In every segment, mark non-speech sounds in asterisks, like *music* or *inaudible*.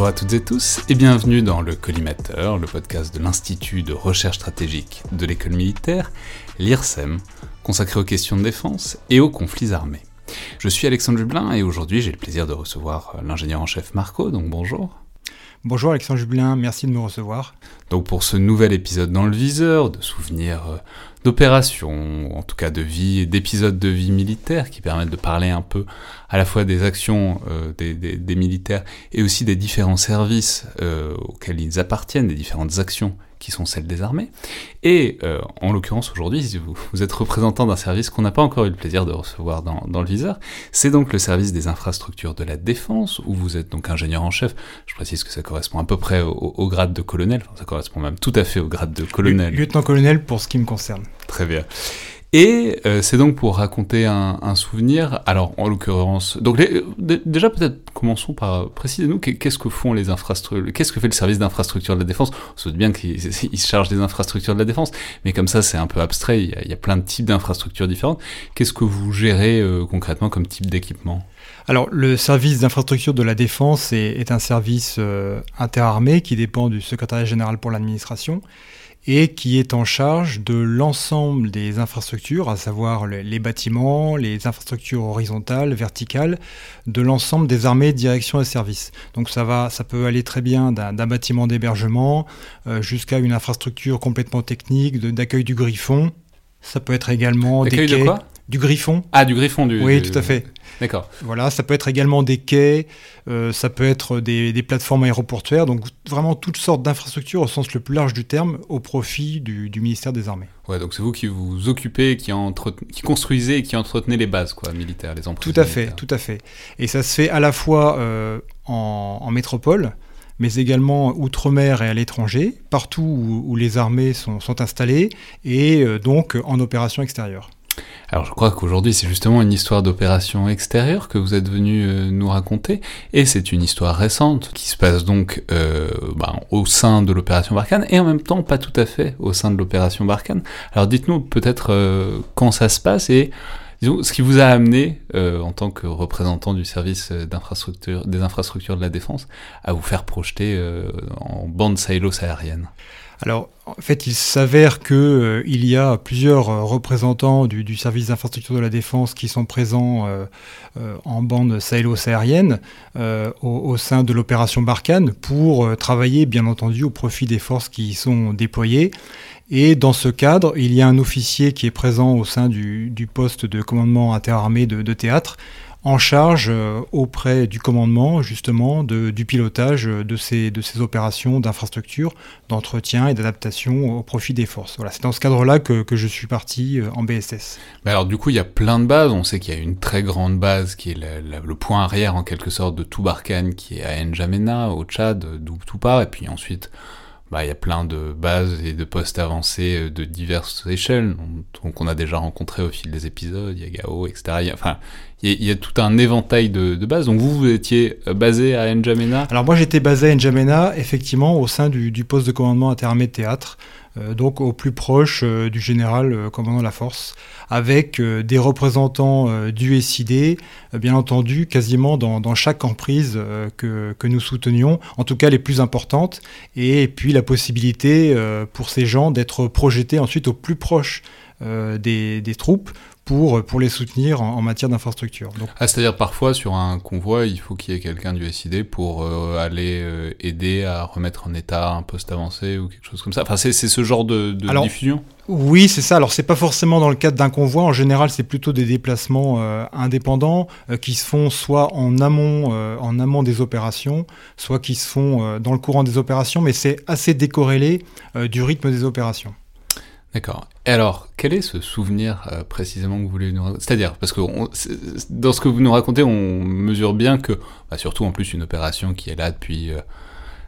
Bonjour à toutes et tous et bienvenue dans le Collimateur, le podcast de l'Institut de recherche stratégique de l'école militaire, l'IRSEM, consacré aux questions de défense et aux conflits armés. Je suis Alexandre Jublin et aujourd'hui j'ai le plaisir de recevoir euh, l'ingénieur en chef Marco, donc bonjour. Bonjour Alexandre Jublin, merci de me recevoir. Donc pour ce nouvel épisode dans le viseur, de souvenirs euh, d'opérations, en tout cas de vie, d'épisodes de vie militaire qui permettent de parler un peu à la fois des actions euh, des, militaires et aussi des différents services auxquels ils appartiennent, des différentes actions qui sont celles des armées. Et euh, en l'occurrence aujourd'hui, vous, vous êtes représentant d'un service qu'on n'a pas encore eu le plaisir de recevoir dans, dans le viseur. C'est donc le service des infrastructures de la défense, où vous êtes donc ingénieur en chef. Je précise que ça correspond à peu près au, au grade de colonel, enfin, ça correspond même tout à fait au grade de colonel. Lieutenant-colonel pour ce qui me concerne. Très bien. Et euh, c'est donc pour raconter un, un, souvenir. Alors, en l'occurrence, donc déjà peut-être commençons par préciser nous qu'est-ce que font les infrastructures, qu'est-ce que fait le service d'infrastructure de la défense? On se doute bien qu'il *laughs* se charge des infrastructures de la défense, mais comme ça c'est un peu abstrait. Il y, a, il y a, plein de types d'infrastructures différentes. Qu'est-ce que vous gérez euh, concrètement comme type d'équipement? Alors, le service d'infrastructure de la défense est, est un service euh, interarmé qui dépend du secrétariat général pour l'administration et qui est en charge de l'ensemble des infrastructures, à savoir les bâtiments, les infrastructures horizontales, verticales, de l'ensemble des armées, directions et services. Donc ça va, ça peut aller très bien d'un bâtiment d'hébergement euh, jusqu'à une infrastructure complètement technique d'accueil du griffon. Ça peut être également des quais, de quoi? Du griffon. Ah, du griffon, du. Oui, tout à fait. D'accord. Voilà, ça peut être également des quais, euh, ça peut être des, des, plateformes aéroportuaires, donc vraiment toutes sortes d'infrastructures au sens le plus large du terme, au profit du, du ministère des Armées. Ouais, donc c'est vous qui vous occupez, qui, construisez et qui entretenez les bases quoi, militaires, les emprises. Tout à fait, tout à fait. Et ça se fait à la fois euh, en, en métropole, mais également outre-mer et à l'étranger, partout où, où, les armées sont, sont installées, et euh, donc en opération extérieure. Alors je crois qu'aujourd'hui c'est justement une histoire d'opération extérieure que vous êtes venu euh, nous raconter, et c'est une histoire récente qui se passe donc euh, ben, au sein de l'opération Barkhane, et en même temps pas tout à fait au sein de l'opération Barkhane. Alors dites-nous peut-être euh, quand ça se passe et disons, ce qui vous a amené en tant que représentant du service des infrastructures de la défense à vous faire projeter en bande silos aérienne. Alors, en fait, il s'avère que euh, y a plusieurs euh, représentants du, service d'infrastructure de la défense qui sont présents euh, en bande sahélo-saharienne au, au, sein de l'opération Barkhane pour travailler, bien entendu, au profit des forces qui y sont déployées. Et dans ce cadre, il y a un officier qui est présent au sein du, poste de commandement interarmé de théâtre en charge euh, auprès du commandement justement du pilotage de ces, de ces opérations d'infrastructure, d'entretien et d'adaptation au profit des forces. Voilà, c'est dans ce cadre-là que, je suis parti euh, en BSS. Alors du coup, il y a plein de bases. On sait qu'il y a une très grande base qui est le point arrière en quelque sorte de tout Barkhane, qui est à N'Djamena, au Tchad, d'où et puis ensuite bah, il y a plein de bases et de postes avancés euh, de diverses échelles, donc on a déjà rencontré au fil des épisodes, il y a Gao, etc. Y a, enfin, il y, a, tout un éventail de, bases. Donc vous, vous étiez euh, basé à N'Djamena? Alors moi j'étais basé à N'Djamena, effectivement, au sein du, poste de commandement interarmé donc au plus proche euh, du général euh, commandant la force, avec euh, des représentants euh, du SID, bien entendu, quasiment dans, chaque emprise que, que nous soutenions, en tout cas les plus importantes, et puis la possibilité pour ces gens d'être projetés ensuite au plus proche des, troupes pour, pour les soutenir en, matière d'infrastructure. Ah, C'est-à-dire parfois sur un convoi, il faut qu'il y ait quelqu'un du SID pour euh, aller euh, aider à remettre en état un poste avancé ou quelque chose comme ça. Enfin, c'est ce genre de, de diffusion? Oui, c'est ça. Alors, c'est pas forcément dans le cadre d'un convoi. En général, c'est plutôt des déplacements euh, indépendants qui se font soit en amont, en amont des opérations, soit qui se font dans le courant des opérations, mais c'est assez décorrélé du rythme des opérations. D'accord. Alors, quel est ce souvenir euh, précisément que vous voulez nous raconter? C'est-à-dire, parce que dans ce que vous nous racontez, on mesure bien que, bah, surtout en plus une opération qui est là depuis euh,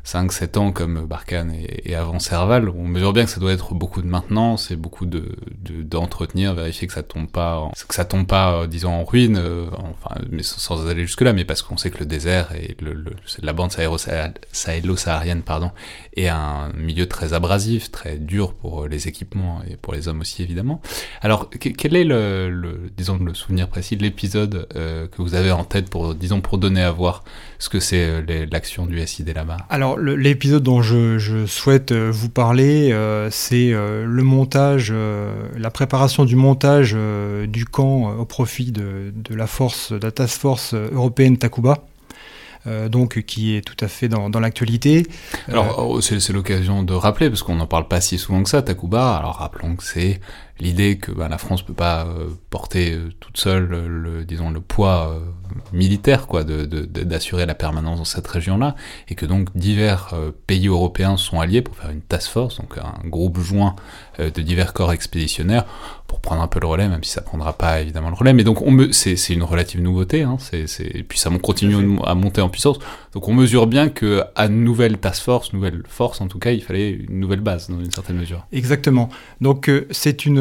5-7 ans comme Barkhane et, avant Serval, on mesure bien que ça doit être beaucoup de maintenance et beaucoup de d'entretenir, vérifier que ça tombe pas, que ça tombe pas, euh, disons en ruine, euh, enfin, mais sans, aller jusque là, mais parce qu'on sait que le désert et le, le la bande sahélo-saharienne, pardon, est un milieu très abrasif, très dur pour les équipements et pour les hommes aussi évidemment. Alors, quel est le, le, disons le souvenir précis de l'épisode euh, que vous avez en tête pour, disons, pour donner à voir ce que c'est l'action du SID là-bas? Alors l'épisode dont je, souhaite euh, vous parler, euh, c'est euh, le montage, la préparation du montage du camp au profit de, la force, de la task force européenne Takuba. donc qui est tout à fait dans, l'actualité. Alors oh, c'est l'occasion de rappeler, parce qu'on n'en parle pas si souvent que ça, Takuba, alors rappelons que c'est l'idée que bah, la France peut pas porter toute seule le, disons, le poids militaire quoi, d'assurer de, la permanence dans cette région-là, et que donc divers euh, pays européens sont alliés pour faire une task force, donc un groupe joint euh, de divers corps expéditionnaires pour prendre un peu le relais, même si ça prendra pas évidemment le relais. Mais donc on c'est une relative nouveauté, hein, c'est et puis ça continue à monter en puissance. Donc on mesure bien que à nouvelle task force, nouvelle force en tout cas, il fallait une nouvelle base dans une certaine mesure. Exactement. Donc euh, c'est une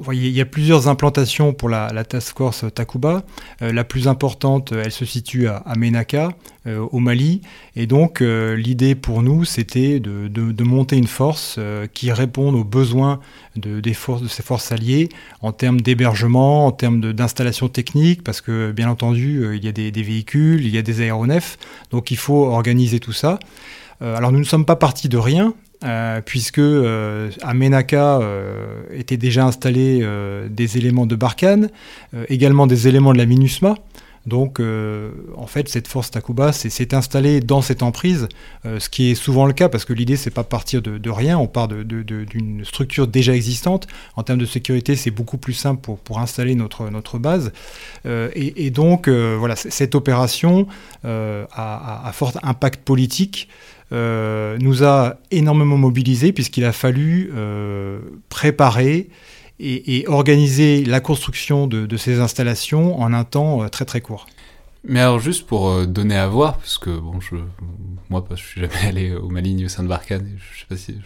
voyez, il y a plusieurs implantations pour la, task force Takuba. Euh, la plus importante, elle se situe à, à Menaka, euh, au Mali. Et donc, euh, l'idée pour nous, c'était de, monter une force qui réponde aux besoins de ces forces alliées en termes d'hébergement, en termes d'installation technique, parce que, bien entendu, il y a des, des, véhicules, il y a des aéronefs. Donc, il faut organiser tout ça. alors, nous ne sommes pas partis de rien. Euh, puisque euh, à Menaka euh, étaient déjà installés des éléments de Barkhane, également des éléments de la MINUSMA. Donc, en fait, cette force Takuba s'est installée dans cette emprise, ce qui est souvent le cas parce que l'idée, c'est pas partir de, rien, on part d'une structure déjà existante. En termes de sécurité, c'est beaucoup plus simple pour, pour installer notre, notre base. Et, donc, voilà, cette opération a, a, fort impact politique. Euh, nous a énormément mobilisés puisqu'il a fallu euh, préparer et, organiser la construction de, ces installations en un temps euh, très très court. Mais alors juste pour donner à voir, parce que bon, je, moi je suis jamais *laughs* allé au Mali au sein de Barkhane, je sais pas si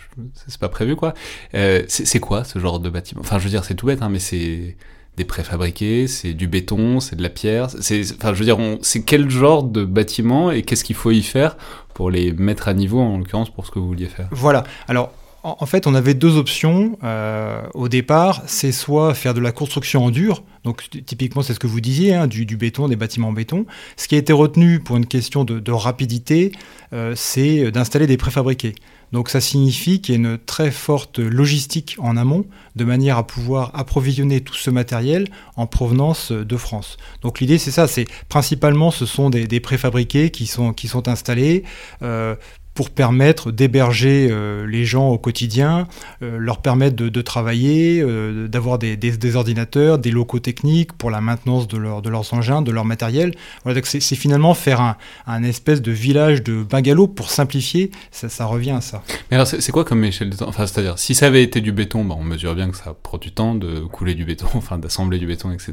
c'est pas prévu quoi. c'est quoi ce genre de bâtiment? Enfin je veux dire c'est tout bête, hein, mais c'est des préfabriqués, c'est du béton, c'est de la pierre. C'est, enfin, je veux dire, c'est quel genre de bâtiment et qu'est-ce qu'il faut y faire pour les mettre à niveau, en l'occurrence, pour ce que vous vouliez faire? Voilà. Alors, en fait, on avait deux options euh, au départ. C'est soit faire de la construction en dur, donc typiquement c'est ce que vous disiez, hein, du, béton, des bâtiments en béton. Ce qui a été retenu pour une question de, rapidité, euh, c'est d'installer des préfabriqués. Donc ça signifie qu'il y a une très forte logistique en amont, de manière à pouvoir approvisionner tout ce matériel en provenance de France. Donc l'idée c'est ça, c'est principalement ce sont des, préfabriqués qui sont, installés. Euh, pour permettre d'héberger euh, les gens au quotidien, euh, leur permettre de, travailler, euh, d'avoir des, ordinateurs, des locaux techniques pour la maintenance de, leur, de leurs engins, de leur matériel. Voilà, c'est, finalement faire un, espèce de village de bungalow pour simplifier, ça, ça revient à ça. Mais alors c'est, quoi comme échelle de temps? Enfin, c'est-à-dire, si ça avait été du béton, bah, on mesure bien que ça prend du temps de couler du béton, *laughs* enfin d'assembler du béton, etc.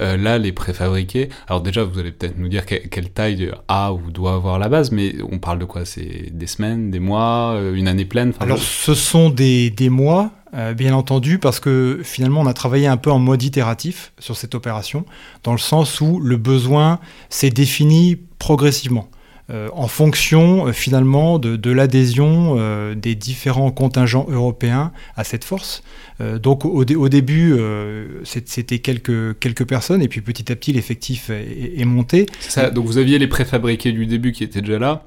là, les préfabriqués, alors déjà, vous allez peut-être nous dire quelle taille a ou doit avoir la base, mais on parle de quoi? C'est des, semaines, des mois, euh, une année pleine Alors, ce sont des, des mois, euh, bien entendu, parce que finalement, on a travaillé un peu en mode itératif sur cette opération, dans le sens où le besoin s'est défini progressivement. Euh, en fonction finalement de, l'adhésion des différents contingents européens à cette force. donc au, au début, c'était quelques, quelques personnes, et puis petit à petit, l'effectif est, est, monté. Ça, donc vous aviez les préfabriqués du début qui étaient déjà là,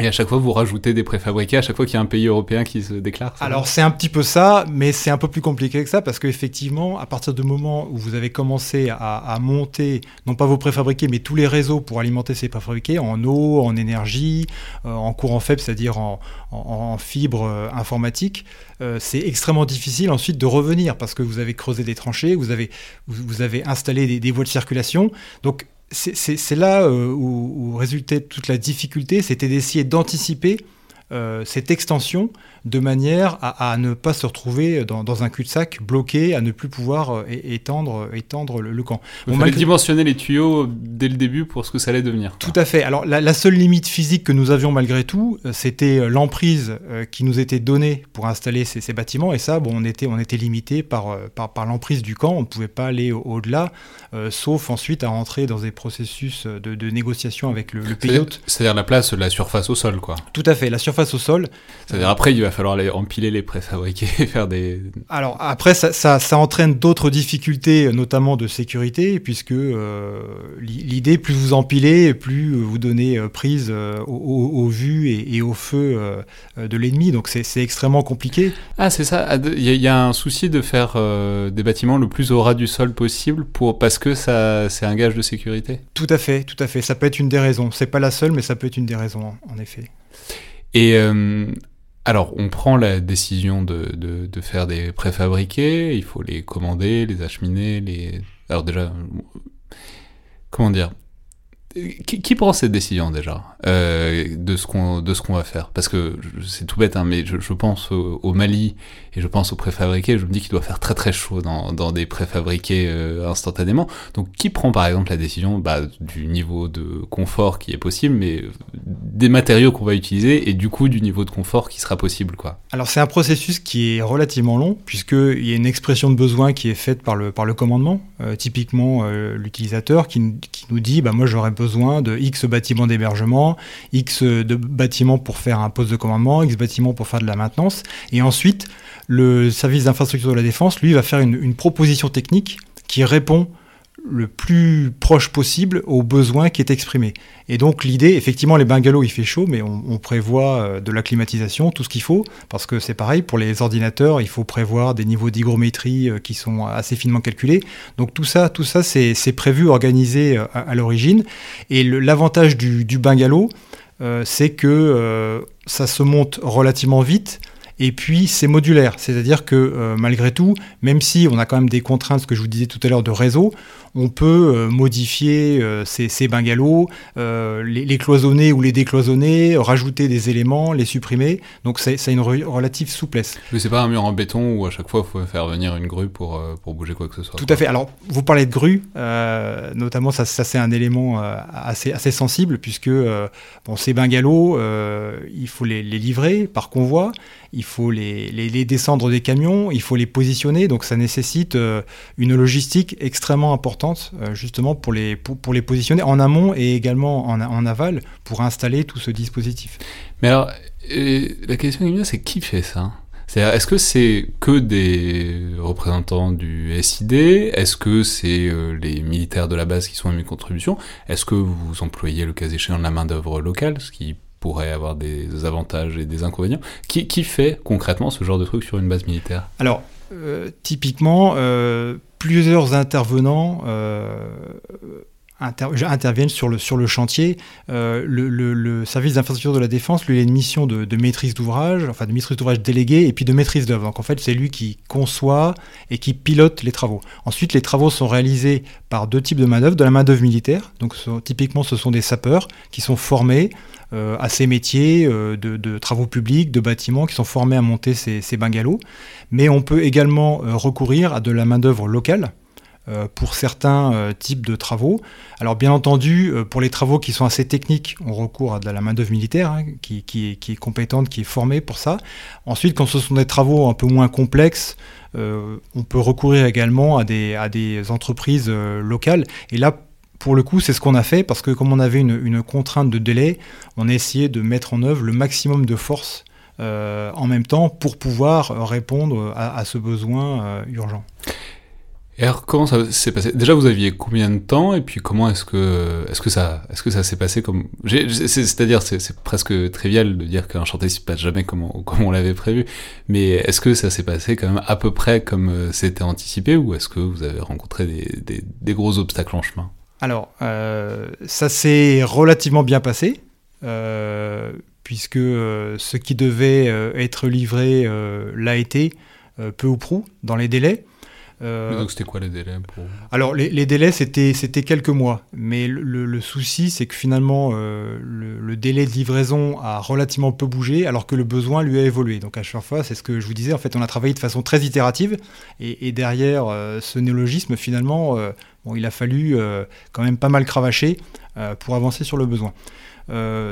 Et à chaque fois, vous rajoutez des préfabriqués à chaque fois qu'il y a un pays européen qui se déclare Alors, c'est un petit peu ça, mais c'est un peu plus compliqué que ça parce qu'effectivement, à partir du moment où vous avez commencé à, monter, non pas vos préfabriqués, mais tous les réseaux pour alimenter ces préfabriqués en eau, en énergie, euh, en courant faible, c'est-à-dire en, en, fibre euh, informatique, euh, c'est extrêmement difficile ensuite de revenir parce que vous avez creusé des tranchées, vous avez, vous, avez installé des, des voies de circulation. Donc, c'est là euh, où, résultait toute la difficulté, c'était d'essayer d'anticiper euh, cette extension de manière à, ne pas se retrouver dans, un cul-de-sac bloqué, à ne plus pouvoir euh, étendre, étendre le, camp. On fallait dimensionner les tuyaux dès le début pour ce que ça allait devenir. Tout à fait. Alors la, seule limite physique que nous avions malgré tout, euh, c'était l'emprise qui nous était donnée pour installer ces, bâtiments. Et ça, bon, on était, on était limité par, par, l'emprise du camp. On ne pouvait pas aller au-delà, sauf ensuite à rentrer dans des processus de, négociation avec le, le pays hôte. C'est-à-dire la place, la surface au sol, quoi. Tout à fait. La surface au sol. C'est-à-dire après, il va falloir les, empiler les préfabriqués, *laughs* faire des... Alors après, ça, ça, entraîne d'autres difficultés, notamment de sécurité, puisque euh, l'idée, plus vous empilez, plus vous donnez euh, prise euh, au, vu et, au feu de l'ennemi. Donc c'est extrêmement compliqué. Ah, c'est ça. Il y, a un souci de faire des bâtiments le plus au ras du sol possible pour, parce que ça, c'est un gage de sécurité. Tout à fait, tout à fait. Ça peut être une des raisons. C'est pas la seule, mais ça peut être une des raisons, en effet. Et euh, alors, on prend la décision de, de, faire des préfabriqués, il faut les commander, les acheminer, les... Alors déjà, comment dire qui, prend cette décision déjà euh, de ce qu'on de ce qu'on va faire? Parce que c'est tout bête, hein, mais je, pense au, Mali et je pense aux préfabriqués. Je me dis qu'il doit faire très très chaud dans, dans des préfabriqués euh, instantanément. Donc, qui prend par exemple la décision bah, du niveau de confort qui est possible, mais des matériaux qu'on va utiliser et du coup du niveau de confort qui sera possible, quoi? Alors, c'est un processus qui est relativement long puisque il y a une expression de besoin qui est faite par le par le commandement, euh, typiquement euh, l'utilisateur qui, qui nous dit bah moi j'aurais de X bâtiments d'hébergement, X de bâtiments pour faire un poste de commandement, X bâtiments pour faire de la maintenance. Et ensuite, le service d'infrastructure de la défense, lui, va faire une, proposition technique qui répond le plus proche possible aux besoins qui est exprimé. Et donc l'idée, effectivement, les bungalows, il fait chaud, mais on, prévoit euh, de la climatisation, tout ce qu'il faut, parce que c'est pareil, pour les ordinateurs, il faut prévoir des niveaux d'hygrométrie euh, qui sont assez finement calculés. Donc tout ça, tout ça c'est prévu, organisé euh, à, l'origine. Et l'avantage du, bungalow, c'est que ça se monte relativement vite, et puis c'est modulaire, c'est-à-dire que euh, malgré tout, même si on a quand même des contraintes, ce que je vous disais tout à l'heure, de réseau, on peut euh, modifier euh, ces, bungalows, les, cloisonner ou les décloisonner, rajouter des éléments, les supprimer. Donc c'est une relative souplesse. Mais c'est pas un mur en béton où à chaque fois il faut faire venir une grue pour, pour bouger quoi que ce soit. Tout à fait. Alors vous parlez de grue, notamment ça, ça c'est un élément assez, assez sensible puisque bon, ces bungalows, il faut les, les livrer par convoi il faut les, les, descendre des camions, il faut les positionner, donc ça nécessite euh, une logistique extrêmement importante euh, justement pour les, pour, les positionner en amont et également en, en, aval pour installer tout ce dispositif. Mais alors, euh, la question qui me c'est qui fait ça? Est-ce que c'est que des représentants du SID Est-ce que c'est les militaires de la base qui sont à mes contributions Est-ce que vous employez le cas échéant de la main-d'œuvre locale, ce qui pourrait avoir des avantages et des inconvénients. Qui, qui fait concrètement ce genre de truc sur une base militaire? Alors, euh, typiquement, euh, plusieurs intervenants euh, interviennent sur le, sur le chantier. le, service d'infrastructure de la défense, lui, il a une mission de, maîtrise d'ouvrage, enfin de maîtrise d'ouvrage délégué et puis de maîtrise d'œuvre. Donc en fait, c'est lui qui conçoit et qui pilote les travaux. Ensuite, les travaux sont réalisés par deux types de main-d'œuvre, de la main-d'œuvre militaire. Donc typiquement, ce sont des sapeurs qui sont formés euh, à ces métiers euh, de, travaux publics, de bâtiments qui sont formés à monter ces, ces bungalows. Mais on peut également euh, recourir à de la main-d'œuvre locale pour certains types de travaux. Alors bien entendu, pour les travaux qui sont assez techniques, on recourt à de la main-d'œuvre militaire hein, qui, est, compétente, qui est formée pour ça. Ensuite, quand ce sont des travaux un peu moins complexes, on peut recourir également à des, entreprises locales. Et là, pour le coup, c'est ce qu'on a fait parce que comme on avait une, contrainte de délai, on a essayé de mettre en œuvre le maximum de force euh, en même temps pour pouvoir répondre à, ce besoin euh, urgent. Alors, comment ça s'est passé? Déjà, vous aviez combien de temps? Et puis, comment est-ce que, est-ce que ça, est-ce que ça s'est passé comme C'est-à-dire, c'est presque trivial de dire qu'un chantier se passe jamais comme on, comme on l'avait prévu. Mais est-ce que ça s'est passé quand même à peu près comme euh, c'était anticipé, ou est-ce que vous avez rencontré des, des, gros obstacles en chemin? Alors, euh, ça s'est relativement bien passé. Euh, puisque ce qui devait être livré l'a été, peu ou prou, dans les délais. Euh, donc c'était quoi les délais pour... Alors les, délais c'était c'était quelques mois, mais le, souci c'est que finalement euh, le, délai de livraison a relativement peu bougé alors que le besoin lui a évolué. Donc à chaque fois c'est ce que je vous disais en fait on a travaillé de façon très itérative et, derrière euh, ce néologisme finalement bon, il a fallu quand même pas mal cravacher pour avancer sur le besoin.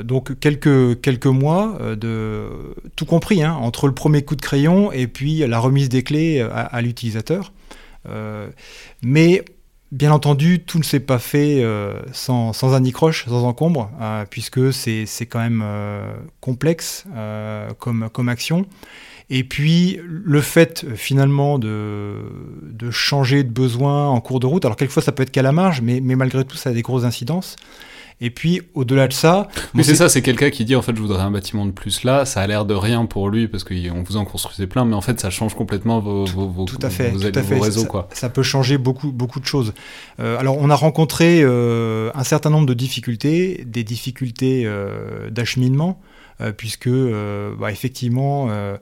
donc quelques, quelques mois de tout compris hein, entre le premier coup de crayon et puis la remise des clés à l'utilisateur. Euh, mais Bien entendu, tout ne s'est pas fait euh, sans, sans anicroche, sans encombre, euh, puisque c'est quand même complexe comme, comme action. Et puis, le fait finalement de, de, changer de besoin en cours de route, alors quelquefois ça peut être qu'à la marge, mais, mais malgré tout ça a des grosses incidences. Et puis, au-delà de ça. Mais c'est ça, c'est quelqu'un qui dit en fait, je voudrais un bâtiment de plus là. Ça a l'air de rien pour lui parce qu'on vous en construisait plein, mais en fait, ça change complètement vos, vos, vos, tout à fait, vos, tout à fait. réseaux. Ça, quoi. ça peut changer beaucoup, beaucoup de choses. Euh, alors, on a rencontré euh, un certain nombre de difficultés, des difficultés euh, d'acheminement. Euh, puisque euh, bah, effectivement euh,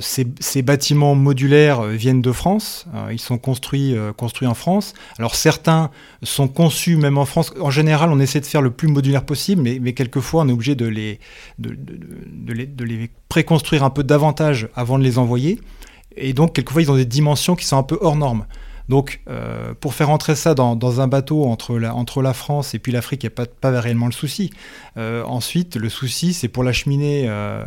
ces, bâtiments modulaires viennent de France, ils sont construits, construits en France. Alors certains sont conçus même en France. En général, on essaie de faire le plus modulaire possible, mais, mais quelquefois on est obligé de les, de, les, de les préconstruire un peu davantage avant de les envoyer. Et donc, quelquefois, ils ont des dimensions qui sont un peu hors normes. Donc, euh, pour faire entrer ça dans, un bateau entre la, entre la, France et puis l'Afrique, il n'y a pas, pas réellement le souci. Euh, ensuite, le souci, c'est pour l'acheminer euh,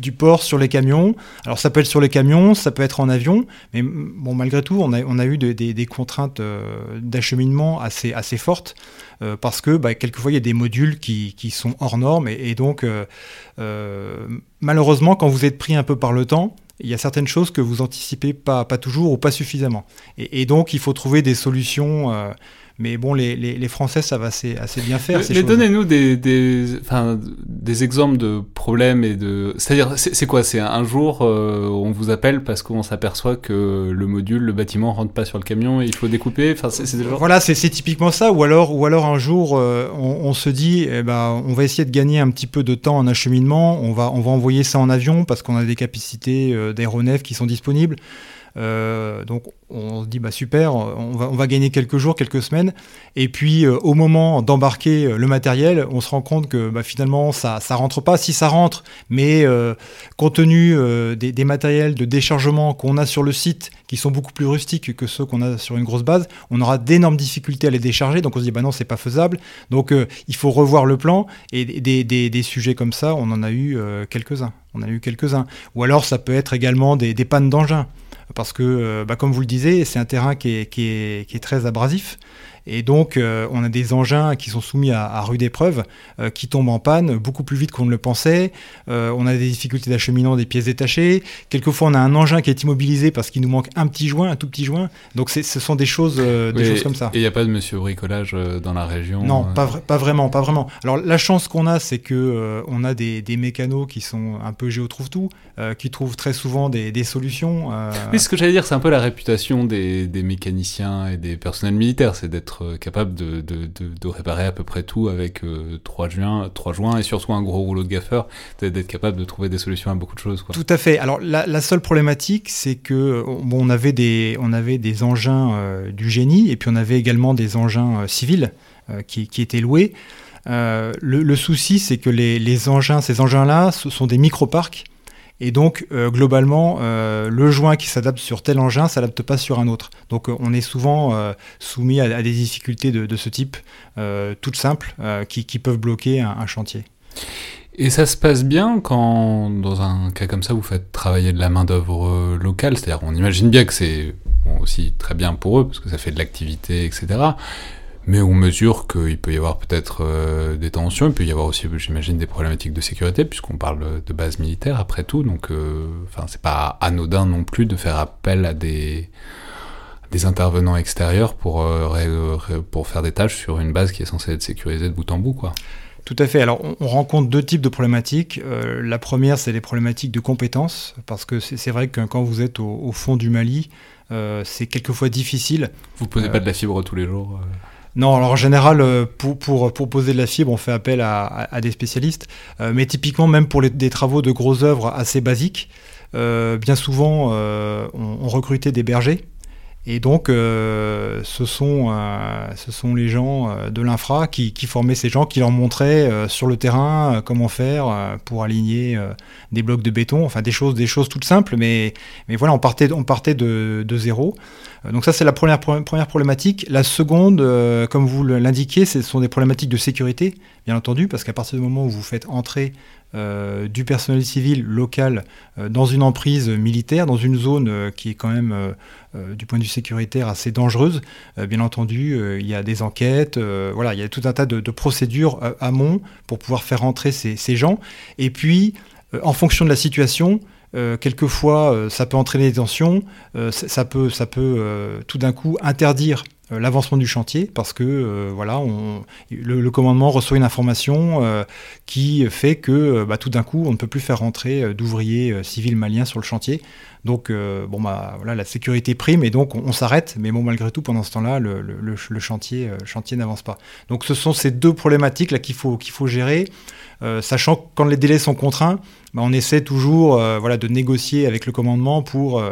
du, port sur les camions. Alors, ça peut être sur les camions, ça peut être en avion, mais bon, malgré tout, on a, on a eu des, contraintes d'acheminement assez, assez fortes. parce que bah, quelquefois il y a des modules qui, qui sont hors normes et donc malheureusement quand vous êtes pris un peu par le temps, il y a certaines choses que vous anticipez pas, pas toujours ou pas suffisamment. Et, donc, il faut trouver des solutions euh, mais bon, les, les, Français savent assez, assez bien faire. Mais donnez-nous des, des, des exemples de problèmes et de. C'est-à-dire, c'est quoi? C'est un jour, euh, on vous appelle parce qu'on s'aperçoit que le module, le bâtiment rentre pas sur le camion et il faut découper? Enfin, c'est Voilà, c'est typiquement ça. Ou alors, ou alors un jour, euh, on, se dit, eh ben, on va essayer de gagner un petit peu de temps en acheminement. On va, on va envoyer ça en avion parce qu'on a des capacités euh, d'aéronefs qui sont disponibles. Euh, donc on se dit bah super, on va, gagner quelques jours, quelques semaines. Et puis euh, au moment d'embarquer euh, le matériel, on se rend compte que bah, finalement ça ça rentre pas. Si ça rentre, mais compte tenu des, matériels de déchargement qu'on a sur le site, qui sont beaucoup plus rustiques que ceux qu'on a sur une grosse base, on aura d'énormes difficultés à les décharger. Donc on se dit bah non c'est pas faisable. Donc il faut revoir le plan. Et des, sujets comme ça, on en a eu quelques-uns. On a eu quelques-uns. Ou alors ça peut être également des, pannes d'engins parce que, euh, bah, comme vous le c'est un terrain qui est très abrasif. Et donc, euh, on a des engins qui sont soumis à, rude épreuve, euh, qui tombent en panne beaucoup plus vite qu'on ne le pensait. Euh, on a des difficultés d'acheminement des pièces détachées. Quelquefois, on a un engin qui est immobilisé parce qu'il nous manque un petit joint, un tout petit joint. Donc, ce sont des choses, des choses comme ça. Et il n'y a pas de monsieur bricolage dans la région Non, pas, pas, vraiment, pas vraiment. Alors, la chance qu'on a, c'est que on a des, des, mécanos qui sont un peu géotrouve-tout, qui trouvent très souvent des, des solutions. Oui, ce que j'allais dire, c'est un peu la réputation des, des mécaniciens et des personnels militaires, c'est d'être euh, capable de, de, de, réparer à peu près tout avec euh, trois joints, trois joints et surtout un gros rouleau de gaffeur, d'être capable de trouver des solutions à beaucoup de choses. Tout à fait. Alors la, seule problématique, c'est que on avait des, on avait des engins euh, du génie et puis on avait également des engins civils qui, qui, étaient loués. le, le, souci, c'est que les, les, engins, ces engins-là, ce sont des micro-parcs et donc, euh, globalement, euh, le joint qui s'adapte sur tel engin ne s'adapte pas sur un autre. Donc, euh, on est souvent soumis à, des difficultés de, ce type, toutes simples, qui, peuvent bloquer un, chantier. Et ça se passe bien quand, dans un cas comme ça, vous faites travailler de la main-d'œuvre locale? C'est-à-dire, on imagine bien que c'est aussi très bien pour eux, parce que ça fait de l'activité, etc mais on mesure qu'il peut y avoir peut-être euh, des tensions, il peut y avoir aussi, j'imagine, des problématiques de sécurité, puisqu'on parle de base militaire après tout, donc euh, enfin c'est pas anodin non plus de faire appel à des des intervenants extérieurs pour, pour faire des tâches sur une base qui est censée être sécurisée de bout en bout, quoi. Tout à fait. Alors, on, rencontre deux types de problématiques. la première, c'est les problématiques de compétences, parce que c'est vrai que quand vous êtes au, fond du Mali, c'est quelquefois difficile. Vous posez pas de la fibre tous les jours non, alors en général, euh, pour, pour, poser de la fibre, on fait appel à, des spécialistes. Euh, mais typiquement, même pour des travaux de grosses œuvres assez basiques, euh, bien souvent, on, recrutait des bergers et donc, euh, ce, sont, euh, ce sont les gens euh, de l'infra qui, formaient ces gens, qui leur montraient sur le terrain comment faire pour aligner des blocs de béton, enfin des choses, des choses toutes simples, mais, mais voilà, on partait, on partait de, de zéro. Donc ça, c'est la première, première problématique. La seconde, comme vous l'indiquez, ce sont des problématiques de sécurité, bien entendu, parce qu'à partir du moment où vous faites entrer euh, du personnel civil local euh, dans une emprise militaire, dans une zone euh, qui est quand même, du point de vue sécuritaire, assez dangereuse. bien entendu, il y a des enquêtes, voilà, il y a tout un tas de, procédures amont pour pouvoir faire rentrer ces, gens. Et puis, en fonction de la situation, quelquefois, ça peut entraîner des tensions, ça peut, ça peut tout d'un coup interdire l'avancement du chantier parce que euh, voilà, on, le, commandement reçoit une information euh, qui fait que bah, tout d'un coup on ne peut plus faire rentrer d'ouvriers civils maliens sur le chantier. Donc bon bah voilà, la sécurité prime et donc on, s'arrête, mais bon malgré tout pendant ce temps-là le, le, chantier, chantier n'avance pas. Donc ce sont ces deux problématiques là qu'il faut qu'il faut gérer, sachant que quand les délais sont contraints, bah, on essaie toujours voilà de négocier avec le commandement pour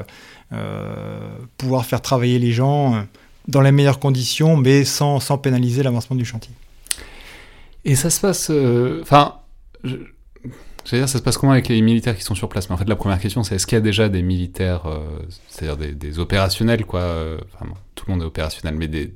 pouvoir faire travailler les gens dans les meilleures conditions, mais sans, sans pénaliser l'avancement du chantier. Et ça se passe. Euh, enfin. dire, ça se passe comment avec les militaires qui sont sur place? Mais en fait, la première question, c'est est-ce qu'il y a déjà des militaires, euh, c'est-à-dire des, opérationnels, quoi? Euh, Enfin, tout le monde est opérationnel, mais des,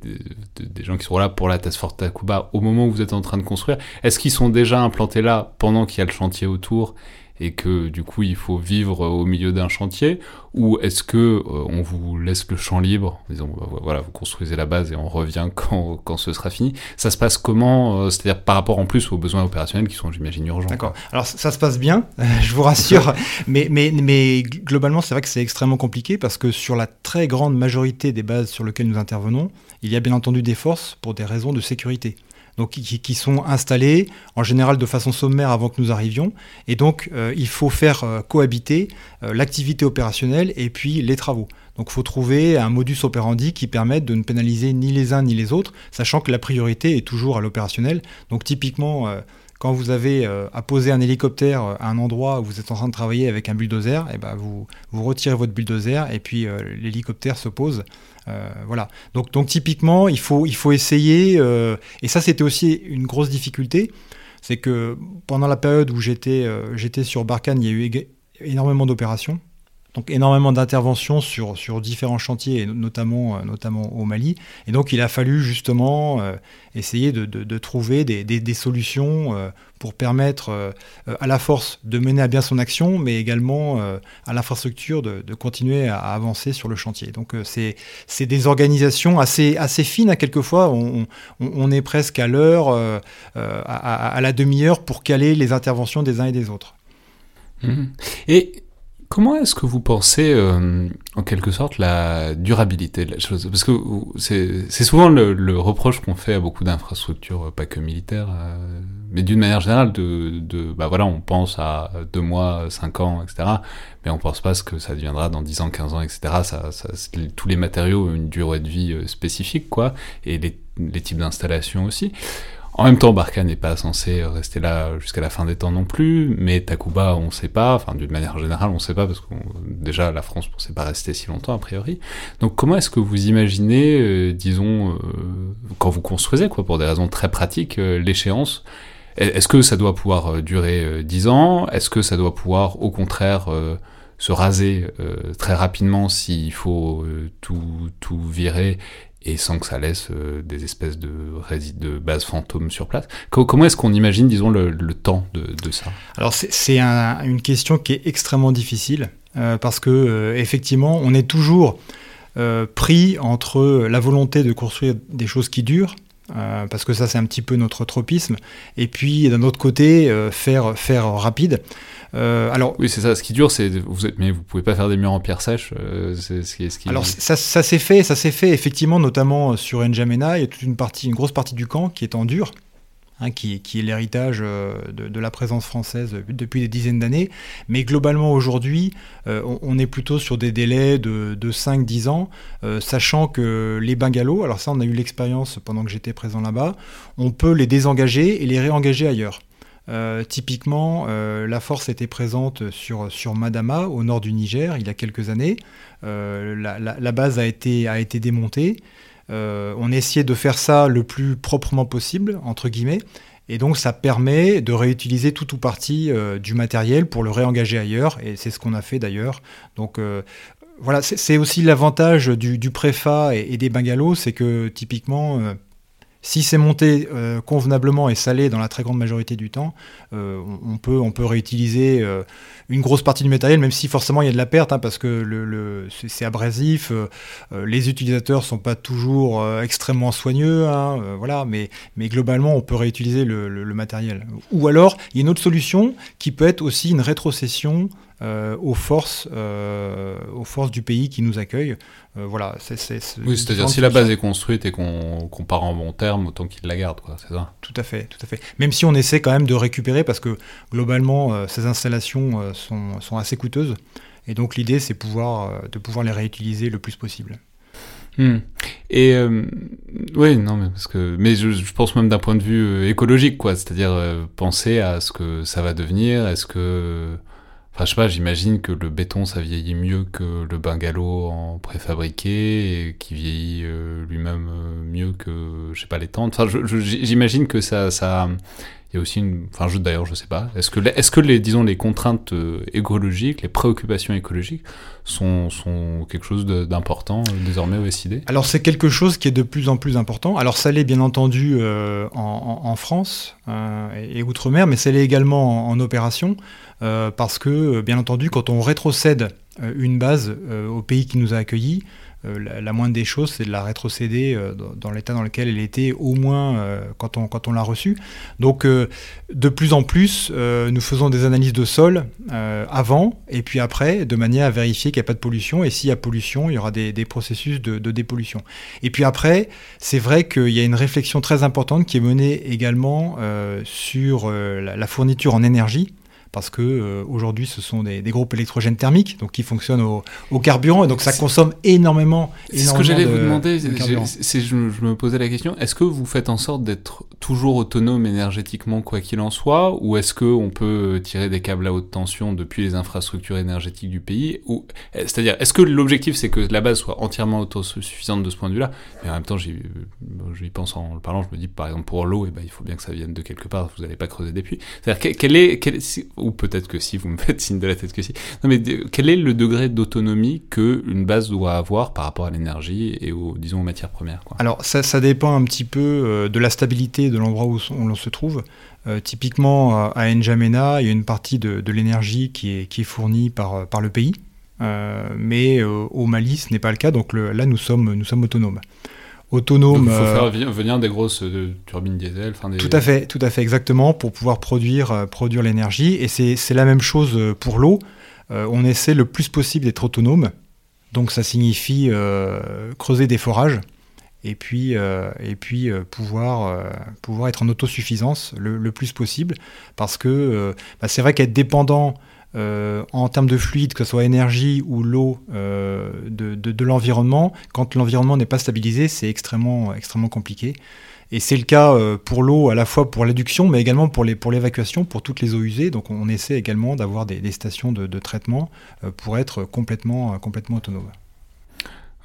des, gens qui sont là pour la Task Force Takuba au moment où vous êtes en train de construire. Est-ce qu'ils sont déjà implantés là pendant qu'il y a le chantier autour? Et que du coup il faut vivre au milieu d'un chantier ou est-ce que euh, on vous laisse le champ libre disons bah, voilà vous construisez la base et on revient *laughs* quand, quand ce sera fini. Ça se passe comment euh, c'est-à-dire par rapport en plus aux besoins opérationnels qui sont j'imagine urgents d'accord. alors ça se passe bien *laughs* je vous rassure *laughs* mais, mais, mais globalement c'est vrai que c'est extrêmement compliqué parce que sur la très grande majorité des bases sur lesquelles nous intervenons il y a bien entendu des forces pour des raisons de sécurité donc qui, sont installés en général de façon sommaire avant que nous arrivions. Et donc euh, il faut faire euh, cohabiter euh, l'activité opérationnelle et puis les travaux. Donc il faut trouver un modus operandi qui permette de ne pénaliser ni les uns ni les autres, sachant que la priorité est toujours à l'opérationnel. Donc typiquement, quand vous avez à poser un hélicoptère à un endroit où vous êtes en train de travailler avec un bulldozer, et eh ben vous, retirez votre bulldozer et puis l'hélicoptère se pose. Euh, voilà. Donc, typiquement, il faut, essayer, euh, et ça c'était aussi une grosse difficulté, c'est que pendant la période où j'étais euh, j'étais sur Barkhane, il y a eu énormément d'opérations donc énormément d'interventions sur, sur différents chantiers, notamment, euh, notamment au Mali. Et donc il a fallu justement euh, essayer de, de, trouver des, des, solutions euh, pour permettre à la force de mener à bien son action, mais également à l'infrastructure de, de, continuer à, avancer sur le chantier. Donc c'est des organisations assez, assez fines à quelquefois. On, on, est presque à l'heure, à, à, la demi-heure pour caler les interventions des uns et des autres. Mmh. Et Comment est-ce que vous pensez, euh, en quelque sorte, la durabilité de la chose? Parce que c'est souvent le, reproche qu'on fait à beaucoup d'infrastructures, pas que militaires, euh, mais d'une manière générale, de, bah voilà, on pense à deux mois, cinq ans, etc. Mais on pense pas ce que ça deviendra dans 10 ans, 15 ans, etc. Ça, tous les matériaux ont une durée de vie euh, spécifique, quoi, et les types d'installations aussi. En même temps, Barca n'est pas censé rester là jusqu'à la fin des temps non plus, mais Takuba, on sait pas, enfin d'une manière générale, on sait pas, parce que déjà la France ne pensait pas rester si longtemps a priori. Donc comment est-ce que vous imaginez, euh, disons, euh, quand vous construisez, quoi, pour des raisons très pratiques, euh, l'échéance Est-ce que ça doit pouvoir durer 10 ans? Est-ce que ça doit pouvoir, au contraire, se raser très rapidement s'il faut tout, tout virer et sans que ça laisse euh, des espèces de, de bases fantômes sur place. comment est-ce qu'on imagine, disons, le, temps de, ça? Alors c'est une question qui est extrêmement difficile euh, parce que euh, effectivement, on est toujours pris entre la volonté de construire des choses qui durent parce que ça c'est un petit peu notre tropisme. Et puis d'un autre côté, faire, faire rapide. alors, oui, c'est ça. Ce qui dure, c'est vous êtes, mais vous pouvez pas faire des murs en pierre sèche. c'est ce qui, ce qui... Alors ça, ça s'est fait, ça s'est fait effectivement, notamment sur N'Djamena. Il y a toute une partie, une grosse partie du camp qui est en dur. Hein, qui, est l'héritage euh, de, la présence française depuis des dizaines d'années. Mais globalement, aujourd'hui, euh, on, est plutôt sur des délais de, 5-10 ans, euh, sachant que les bungalows, alors ça, on a eu l'expérience pendant que j'étais présent là-bas, on peut les désengager et les réengager ailleurs. typiquement, la force était présente sur, Madama, au nord du Niger, il y a quelques années. La, base a été démontée. Euh, on essayait de faire ça le plus proprement possible, entre guillemets. Et donc ça permet de réutiliser tout ou partie euh, du matériel pour le réengager ailleurs, et c'est ce qu'on a fait d'ailleurs. Donc euh, voilà, c'est aussi l'avantage du, du, préfa et, des bungalows, c'est que typiquement, si c'est monté convenablement et salé dans la très grande majorité du temps, on, peut, on peut réutiliser une grosse partie du matériel, même si forcément il y a de la perte, hein, parce que c'est abrasif, euh, euh, les utilisateurs sont pas toujours euh, extrêmement soigneux, hein, voilà, mais, mais globalement on peut réutiliser le, matériel. Ou alors il y a une autre solution qui peut être aussi une rétrocession aux forces, aux forces du pays qui nous accueille. voilà, c'est, oui, c'est-à-dire si la base est construite et qu'on, part en bon terme, autant qu'il la garde, quoi, c'est ça? Tout à fait, tout à fait. Même si on essaie quand même de récupérer, parce que globalement ces installations sont, assez coûteuses. Et donc l'idée, c'est pouvoir, euh, de pouvoir les réutiliser le plus possible. Hmm. Et euh, oui, non, mais parce que, mais je, pense même d'un point de vue euh, écologique, quoi. C'est-à-dire penser à ce que ça va devenir. Est-ce que, je sais pas, j'imagine que le béton ça vieillit mieux que le bungalow en préfabriqué et qui vieillit lui-même mieux que, je sais pas, les tentes. Enfin, j'imagine que ça, ça, il y a aussi une. Enfin, d'ailleurs, je sais pas. Est-ce que, est-ce que les, disons, les contraintes euh, écologiques, les préoccupations écologiques sont, sont quelque chose d'important euh, désormais au SID Alors, c'est quelque chose qui est de plus en plus important. Alors, ça l'est bien entendu euh, en, France et, outre-mer, mais ça l'est également en, opération. parce que, bien entendu, quand on rétrocède une base au pays qui nous a accueillis, euh, la, moindre des choses, c'est de la rétrocéder euh, dans, l'état dans lequel elle était, au moins euh, quand on, quand on l'a reçue. Donc, de plus en plus, nous faisons des analyses de sol avant et puis après, de manière à vérifier qu'il n'y a pas de pollution. Et s'il y a pollution, il y aura des, processus de, dépollution. Et puis après, c'est vrai qu'il y a une réflexion très importante qui est menée également sur la fourniture en énergie parce que euh, aujourd'hui ce sont des, groupes électrogènes thermiques donc qui fonctionnent au, carburant et donc ça consomme énormément. C'est ce que j'allais vous demander. C'est je, me posais la question est-ce que vous faites en sorte d'être toujours autonome énergétiquement quoi qu'il en soit, ou est-ce que on peut tirer des câbles à haute tension depuis les infrastructures énergétiques du pays ou c'est-à-dire est-ce que l'objectif c'est que la base soit entièrement autosuffisante de ce point de vue-là? Mais en même temps, j'y pense en le parlant, je me dis par exemple pour l'eau, et eh ben, il faut bien que ça vienne de quelque part. Vous n'allez pas creuser des puits. C'est-à-dire quel est, quel est ou peut-être que si, vous me faites signe de la tête que si. Non, mais quel est le degré d'autonomie que une base doit avoir par rapport à l'énergie et aux, disons, aux matières premières. Alors, ça, dépend un petit peu euh, de la stabilité de l'endroit où on, se trouve. Euh, typiquement, à N'Djamena, il y a une partie de, l'énergie qui est, fournie par, le pays. Euh, mais au Mali, ce n'est pas le cas, donc là, nous sommes autonomes autonome. il faut faire venir des grosses euh, turbines diesel. Tout à fait, tout à fait, exactement, pour pouvoir produire, euh, produire l'énergie. Et c'est la même chose euh, pour l'eau. on essaie le plus possible d'être autonome. Donc ça signifie creuser des forages et puis, et puis pouvoir, pouvoir être en autosuffisance le, plus possible. Parce que bah, c'est vrai qu'être dépendant euh, en termes de fluide, que ce soit énergie ou l'eau euh, de, l'environnement, quand l'environnement n'est pas stabilisé, c'est extrêmement, extrêmement compliqué. Et c'est le cas euh, pour l'eau, à la fois pour l'adduction, mais également pour l'évacuation, pour, pour toutes les eaux usées. Donc on essaie également d'avoir des, stations de, traitement pour être complètement, complètement autonome.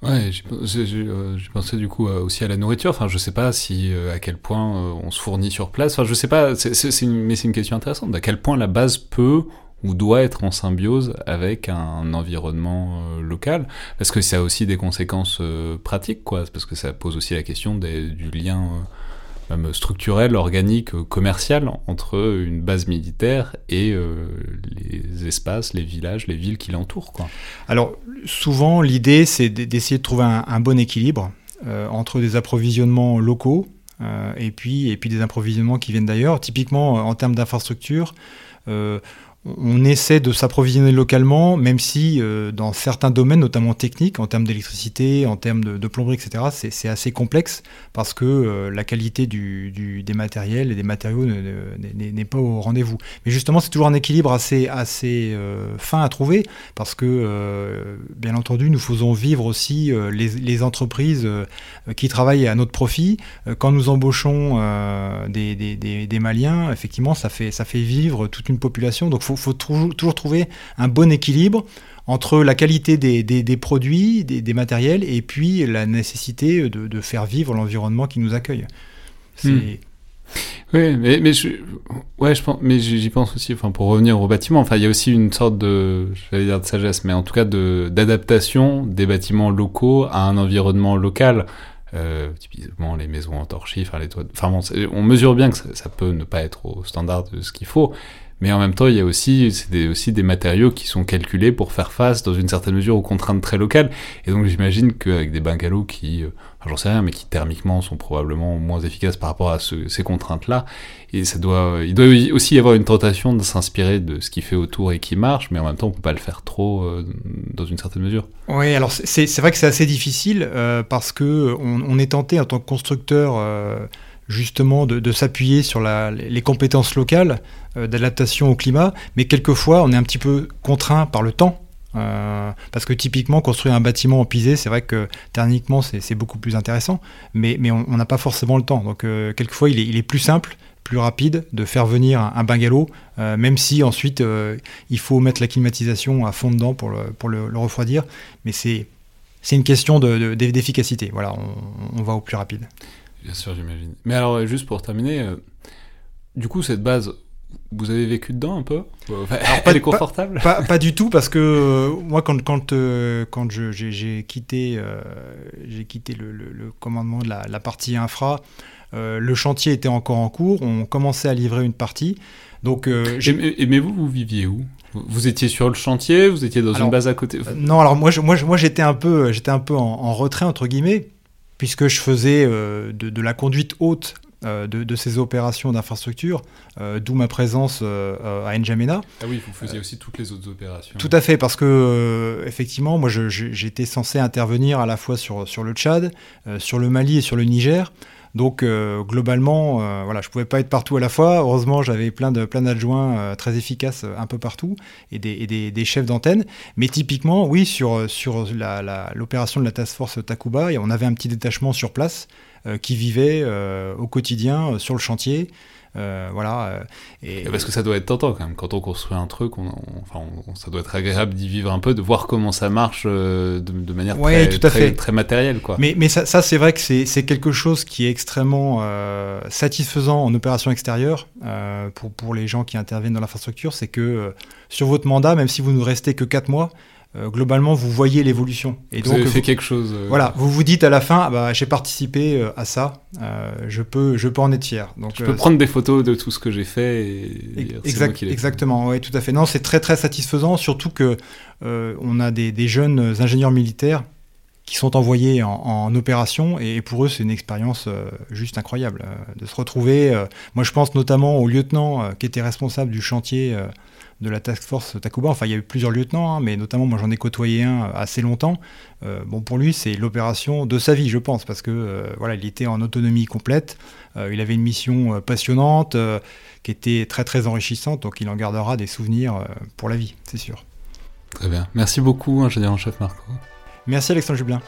Ouais, j'ai pensé du coup aussi à la nourriture. Enfin, je sais pas si à quel point on se fournit sur place. Enfin, je sais pas. mais c'est une question intéressante. À quel point la base peut ou doit être en symbiose avec un environnement euh, local, parce que ça a aussi des conséquences euh, pratiques, quoi, parce que ça pose aussi la question du lien euh, même structurel, organique, commercial entre une base militaire et les espaces, les villages, les villes qui l'entourent. Quoi. Alors souvent l'idée c'est d'essayer de trouver un, bon équilibre entre des approvisionnements locaux, et, puis, et puis des approvisionnements qui viennent d'ailleurs. Typiquement, en termes d'infrastructure, on essaie de s'approvisionner localement, même si euh, dans certains domaines, notamment techniques, en termes d'électricité, en termes de, plomberie, etc., c'est assez complexe parce que euh, la qualité des matériels et des matériaux n'est pas au rendez-vous. Mais justement, c'est toujours un équilibre assez, euh, fin à trouver parce que, bien entendu, nous faisons vivre aussi les, entreprises qui travaillent à notre profit. quand nous embauchons des, Maliens, effectivement, ça fait, ça fait vivre toute une population. Donc, il faut, toujours, trouver un bon équilibre entre la qualité des, produits, des, matériels, et puis la nécessité de, faire vivre l'environnement qui nous accueille. Hmm. Oui, mais, je, pense, mais j'y pense aussi. Enfin, pour revenir au bâtiment, enfin, il y a aussi une sorte de, j'allais dire de sagesse, mais en tout cas d'adaptation des bâtiments locaux à un environnement local. Euh, typiquement les maisons en torchis, enfin les toits. Enfin bon, on mesure bien que ça, peut ne pas être au standard de ce qu'il faut, mais en même temps, il y a aussi, des, aussi des matériaux qui sont calculés pour faire face, dans une certaine mesure, aux contraintes très locales. Et donc, j'imagine qu'avec des bungalows qui, euh, j'en sais rien, mais qui thermiquement sont probablement moins efficaces par rapport à ces contraintes-là, et ça doit, il doit aussi y avoir une tentation de s'inspirer de ce qui fait autour et qui marche, mais en même temps, on peut pas le faire trop euh, dans une certaine mesure. Oui, alors c'est vrai que c'est assez difficile euh, parce que on, est tenté en tant que constructeur justement de, s'appuyer sur les compétences locales euh, d'adaptation au climat, mais quelquefois on est un petit peu contraint par le temps. Euh, parce que typiquement, construire un bâtiment en pisé, c'est vrai que thermiquement, c'est beaucoup plus intéressant, mais, on n'a pas forcément le temps. Donc, euh, quelquefois, il est, plus simple, plus rapide de faire venir un, bungalow, même si ensuite il faut mettre la climatisation à fond dedans pour le, refroidir. Mais c'est une question d'efficacité. De, voilà, on va au plus rapide. Bien sûr, j'imagine. Mais alors, juste pour terminer, euh, du coup, cette base, vous avez vécu dedans un peu Alors, pas, confortable pas, pas, du tout, parce que euh, moi, quand, quand, euh, quand j'ai quitté, j'ai quitté le, le, commandement de la, la partie infra, le chantier était encore en cours, on commençait à livrer une partie. Donc, et, mais vous, vous viviez où? Vous étiez sur le chantier, vous étiez dans une base à côté? non, alors moi, moi, moi j'étais un peu, j'étais un peu en, en, retrait entre guillemets, puisque je faisais euh, de, la conduite haute euh, de, ces opérations d'infrastructure, euh, d'où ma présence à N'Djamena. Ah oui, vous faisiez aussi toutes les autres opérations. Tout à fait, parce que effectivement, moi j'étais censé intervenir à la fois sur, sur le Tchad, sur le Mali et sur le Niger. Donc euh, globalement, euh, voilà, je pouvais pas être partout à la fois. Heureusement, j'avais plein de plein d'adjoints euh, très efficaces un peu partout et des, chefs d'antenne. Mais typiquement, oui, sur sur l'opération de la task force Takuba, on avait un petit détachement sur place qui vivait au quotidien sur le chantier. Euh, voilà. Euh, et, Parce que ça doit être tentant quand même. Quand on construit un truc, on, enfin, ça doit être agréable d'y vivre un peu, de voir comment ça marche euh, de, manière très, tout à très, fait. très, matérielle. Quoi. Mais, mais ça, ça c'est vrai que c'est quelque chose qui est extrêmement satisfaisant en opération extérieure pour, pour les gens qui interviennent dans l'infrastructure. C'est que sur votre mandat, même si vous ne restez que 4 mois, euh, globalement, vous voyez l'évolution. Et vous donc, avez fait quelque chose. Euh, voilà, vous vous dites à la fin, ah bah, j'ai participé euh, à ça, je, peux, je peux en être fier. Donc, je peux prendre des photos de tout ce que j'ai fait. Et exact, exactement, oui, tout à fait. Non, c'est très très satisfaisant, surtout que on a des, des, jeunes ingénieurs militaires qui sont envoyés en, opération et pour eux c'est une expérience juste incroyable de se retrouver. moi je pense notamment au lieutenant qui était responsable du chantier de la task force Takuba. Enfin, il y a eu plusieurs lieutenants, hein, mais notamment moi j'en ai côtoyé un assez longtemps. Euh, bon, pour lui, c'est l'opération de sa vie, je pense, parce que euh, voilà, il était en autonomie complète. Euh, il avait une mission passionnante, qui était très très enrichissante, donc il en gardera des souvenirs pour la vie, c'est sûr. Très bien. Merci beaucoup, ingénieur en chef Marco. Merci Alexandre Jublin.